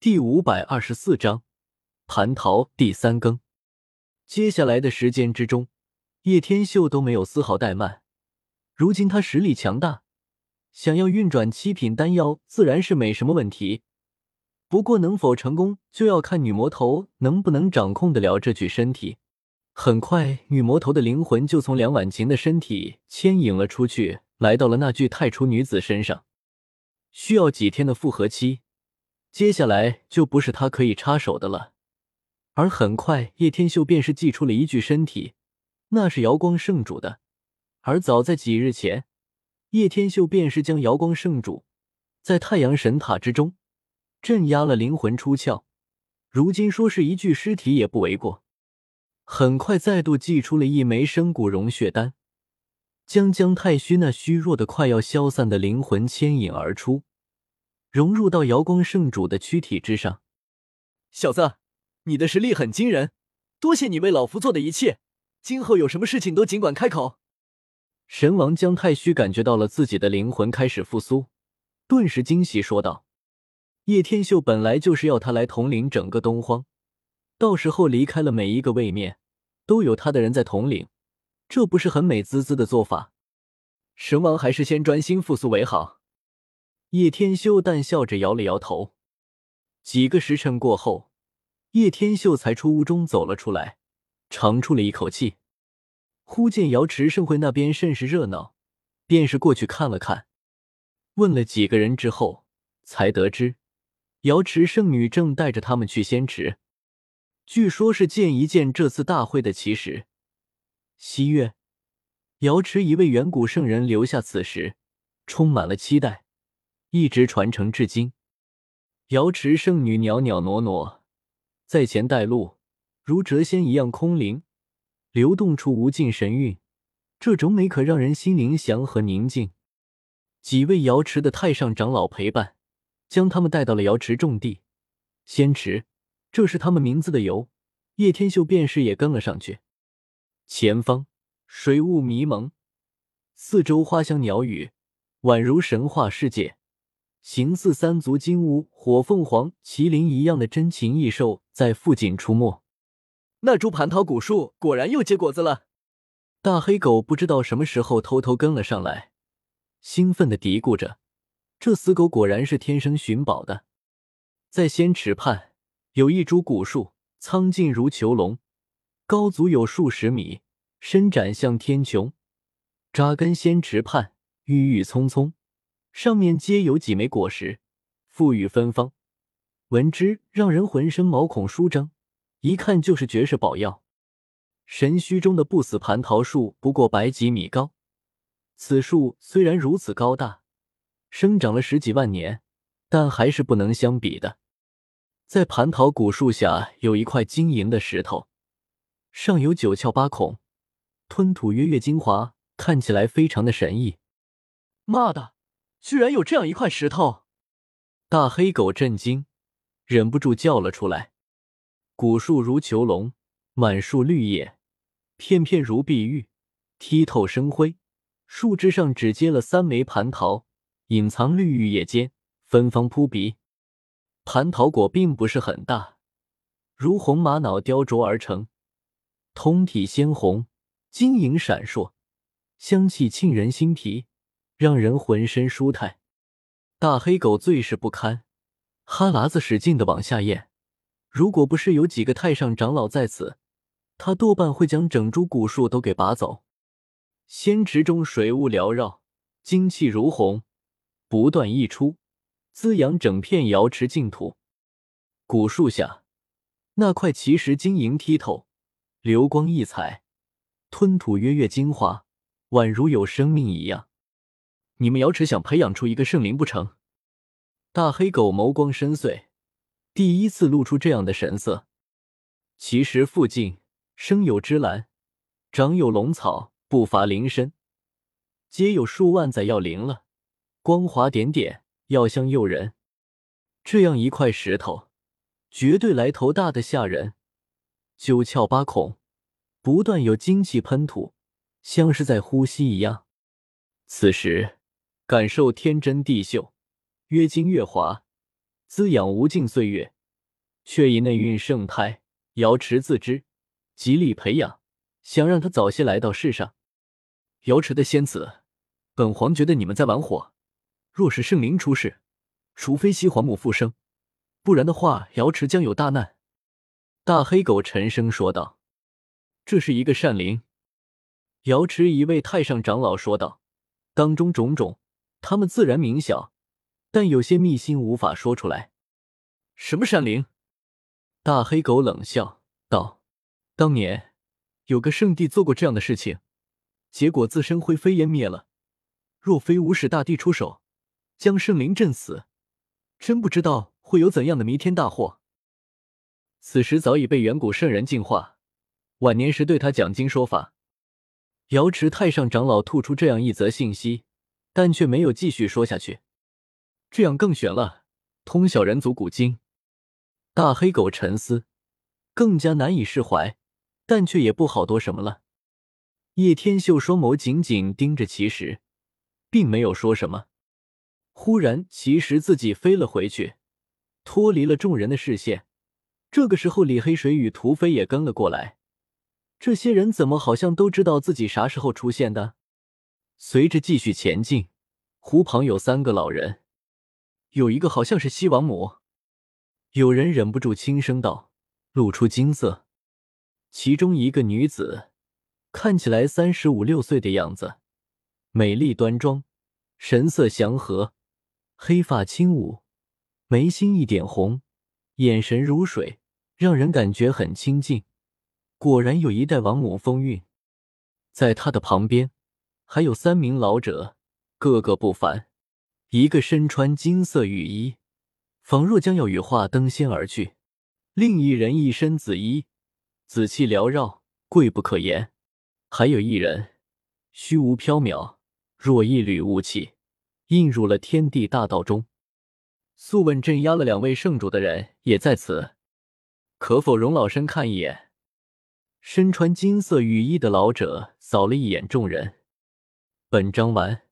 第五百二十四章蟠桃第三更。接下来的时间之中，叶天秀都没有丝毫怠慢。如今他实力强大，想要运转七品丹药自然是没什么问题。不过能否成功，就要看女魔头能不能掌控得了这具身体。很快，女魔头的灵魂就从梁婉晴的身体牵引了出去，来到了那具太初女子身上。需要几天的复合期。接下来就不是他可以插手的了，而很快叶天秀便是祭出了一具身体，那是瑶光圣主的。而早在几日前，叶天秀便是将瑶光圣主在太阳神塔之中镇压了灵魂出窍，如今说是一具尸体也不为过。很快再度祭出了一枚生骨融血丹，将姜太虚那虚弱的快要消散的灵魂牵引而出。融入到瑶光圣主的躯体之上，小子，你的实力很惊人，多谢你为老夫做的一切，今后有什么事情都尽管开口。神王姜太虚感觉到了自己的灵魂开始复苏，顿时惊喜说道：“叶天秀本来就是要他来统领整个东荒，到时候离开了每一个位面，都有他的人在统领，这不是很美滋滋的做法？神王还是先专心复苏为好。”叶天修淡笑着摇了摇头。几个时辰过后，叶天秀才出屋中走了出来，长出了一口气。忽见瑶池盛会那边甚是热闹，便是过去看了看，问了几个人之后，才得知瑶池圣女正带着他们去仙池，据说是见一见这次大会的奇石。西月，瑶池一位远古圣人留下此时，充满了期待。一直传承至今。瑶池圣女袅袅挪挪在前带路，如谪仙一样空灵，流动出无尽神韵。这种美可让人心灵祥和宁静。几位瑶池的太上长老陪伴，将他们带到了瑶池重地仙池，这是他们名字的由。叶天秀便是也跟了上去。前方水雾迷蒙，四周花香鸟语，宛如神话世界。形似三足金乌、火凤凰、麒麟一样的珍禽异兽在附近出没。那株蟠桃古树果然又结果子了。大黑狗不知道什么时候偷偷跟了上来，兴奋的嘀咕着：“这死狗果然是天生寻宝的。”在仙池畔有一株古树，苍劲如囚龙，高足有数十米，伸展向天穹，扎根仙池畔，郁郁葱葱。上面皆有几枚果实，馥郁芬芳，闻之让人浑身毛孔舒张，一看就是绝世宝药。神虚中的不死蟠桃树不过百几米高，此树虽然如此高大，生长了十几万年，但还是不能相比的。在蟠桃古树下有一块晶莹的石头，上有九窍八孔，吞吐月月精华，看起来非常的神异。妈的！居然有这样一块石头！大黑狗震惊，忍不住叫了出来。古树如囚笼，满树绿叶，片片如碧玉，剔透生辉。树枝上只结了三枚蟠桃，隐藏绿玉叶间，芬芳扑鼻。蟠桃果并不是很大，如红玛瑙雕琢而成，通体鲜红，晶莹闪烁，香气沁人心脾。让人浑身舒泰，大黑狗最是不堪，哈喇子使劲的往下咽。如果不是有几个太上长老在此，他多半会将整株古树都给拔走。仙池中水雾缭绕，精气如虹，不断溢出，滋养整片瑶池净土。古树下那块奇石晶莹剔透，流光溢彩，吞吐月月精华，宛如有生命一样。你们瑶池想培养出一个圣灵不成？大黑狗眸光深邃，第一次露出这样的神色。其实附近生有芝兰，长有龙草，不乏灵参，皆有数万载药灵了，光华点点，药香诱人。这样一块石头，绝对来头大的吓人。九窍八孔，不断有精气喷吐，像是在呼吸一样。此时。感受天真地秀，越晶越华，滋养无尽岁月，却以内蕴盛胎。瑶池自知，极力培养，想让他早些来到世上。瑶池的仙子，本皇觉得你们在玩火。若是圣灵出世，除非西皇母复生，不然的话，瑶池将有大难。大黑狗沉声说道：“这是一个善灵。”瑶池一位太上长老说道：“当中种种，他们自然明晓，但有些秘辛无法说出来。”什么山灵？大黑狗冷笑道：“当年有个圣地做过这样的事情，结果自身灰飞烟灭了。若非无始大帝出手，将圣灵震死，真不知道会有怎样的弥天大祸。此时早已被远古圣人净化，晚年时对他讲经说法。”瑶池太上长老吐出这样一则信息，但却没有继续说下去。这样更悬了，通晓人族古今。大黑狗沉思，更加难以释怀，但却也不好多什么了。叶天秀双眸紧紧盯着奇石，并没有说什么。忽然，奇石自己飞了回去，脱离了众人的视线。这个时候，李黑水与屠飞也跟了过来。这些人怎么好像都知道自己啥时候出现的？随着继续前进，湖旁有三个老人，有一个好像是西王母。有人忍不住轻声道，露出金色。其中一个女子看起来三十五六岁的样子，美丽端庄，神色祥和，黑发轻舞，眉心一点红，眼神如水，让人感觉很亲近。果然有一代王母风韵，在他的旁边还有三名老者，个个不凡。一个身穿金色雨衣，仿若将要羽化登仙而去；另一人一身紫衣，紫气缭绕，贵不可言；还有一人虚无缥缈，若一缕雾气，映入了天地大道中。素问镇压了两位圣主的人也在此，可否容老身看一眼？身穿金色雨衣的老者扫了一眼众人，本章完。